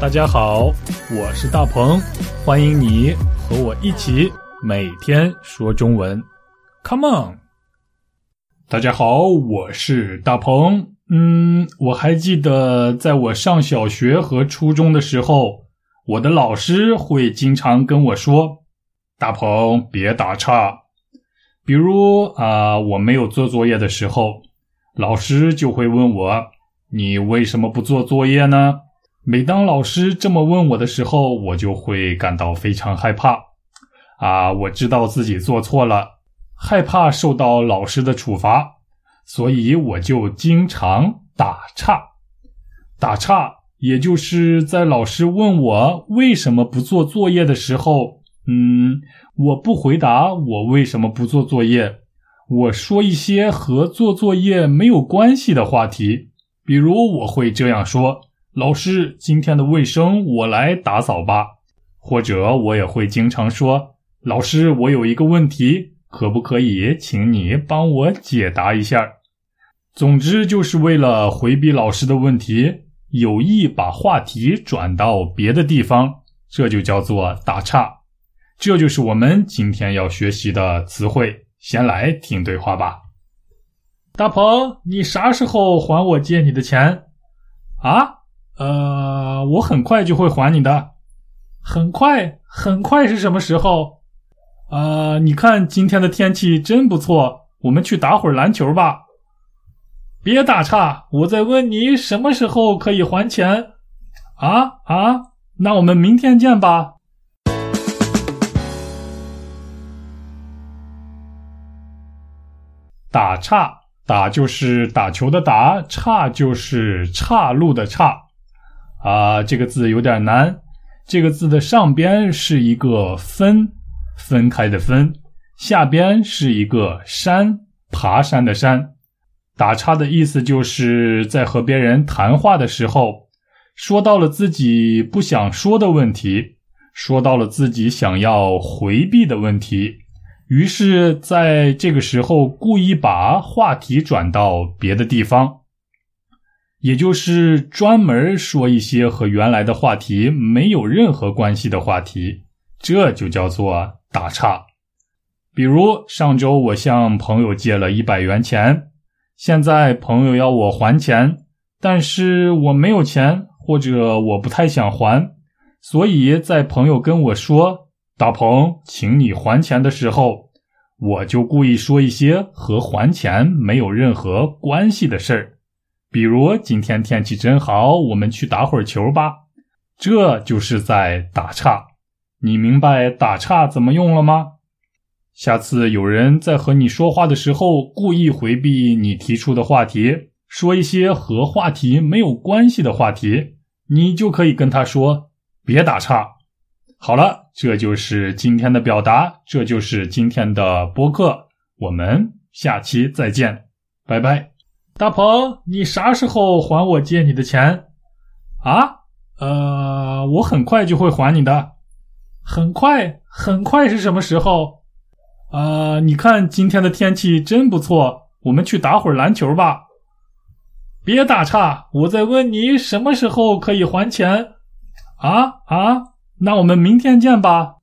大家好，我是大鹏，欢迎你和我一起每天说中文，Come on！大家好，我是大鹏。嗯，我还记得在我上小学和初中的时候，我的老师会经常跟我说：“大鹏，别打岔。”比如啊，我没有做作业的时候，老师就会问我：“你为什么不做作业呢？”每当老师这么问我的时候，我就会感到非常害怕。啊，我知道自己做错了，害怕受到老师的处罚，所以我就经常打岔。打岔，也就是在老师问我为什么不做作业的时候，嗯，我不回答我为什么不做作业，我说一些和做作业没有关系的话题，比如我会这样说。老师，今天的卫生我来打扫吧。或者我也会经常说：“老师，我有一个问题，可不可以请你帮我解答一下？”总之，就是为了回避老师的问题，有意把话题转到别的地方，这就叫做打岔。这就是我们今天要学习的词汇。先来听对话吧。大鹏，你啥时候还我借你的钱？啊？呃，我很快就会还你的，很快，很快是什么时候？呃，你看今天的天气真不错，我们去打会儿篮球吧。别打岔，我在问你什么时候可以还钱？啊啊，那我们明天见吧。打岔，打就是打球的打，岔就是岔路的岔。啊，这个字有点难。这个字的上边是一个分，分开的分；下边是一个山，爬山的山。打岔的意思就是在和别人谈话的时候，说到了自己不想说的问题，说到了自己想要回避的问题，于是在这个时候故意把话题转到别的地方。也就是专门说一些和原来的话题没有任何关系的话题，这就叫做打岔。比如上周我向朋友借了一百元钱，现在朋友要我还钱，但是我没有钱，或者我不太想还，所以在朋友跟我说“大鹏，请你还钱”的时候，我就故意说一些和还钱没有任何关系的事儿。比如今天天气真好，我们去打会儿球吧。这就是在打岔。你明白打岔怎么用了吗？下次有人在和你说话的时候，故意回避你提出的话题，说一些和话题没有关系的话题，你就可以跟他说：“别打岔。”好了，这就是今天的表达，这就是今天的播客。我们下期再见，拜拜。大鹏，你啥时候还我借你的钱？啊？呃，我很快就会还你的。很快，很快是什么时候？呃，你看今天的天气真不错，我们去打会儿篮球吧。别打岔，我在问你什么时候可以还钱？啊啊，那我们明天见吧。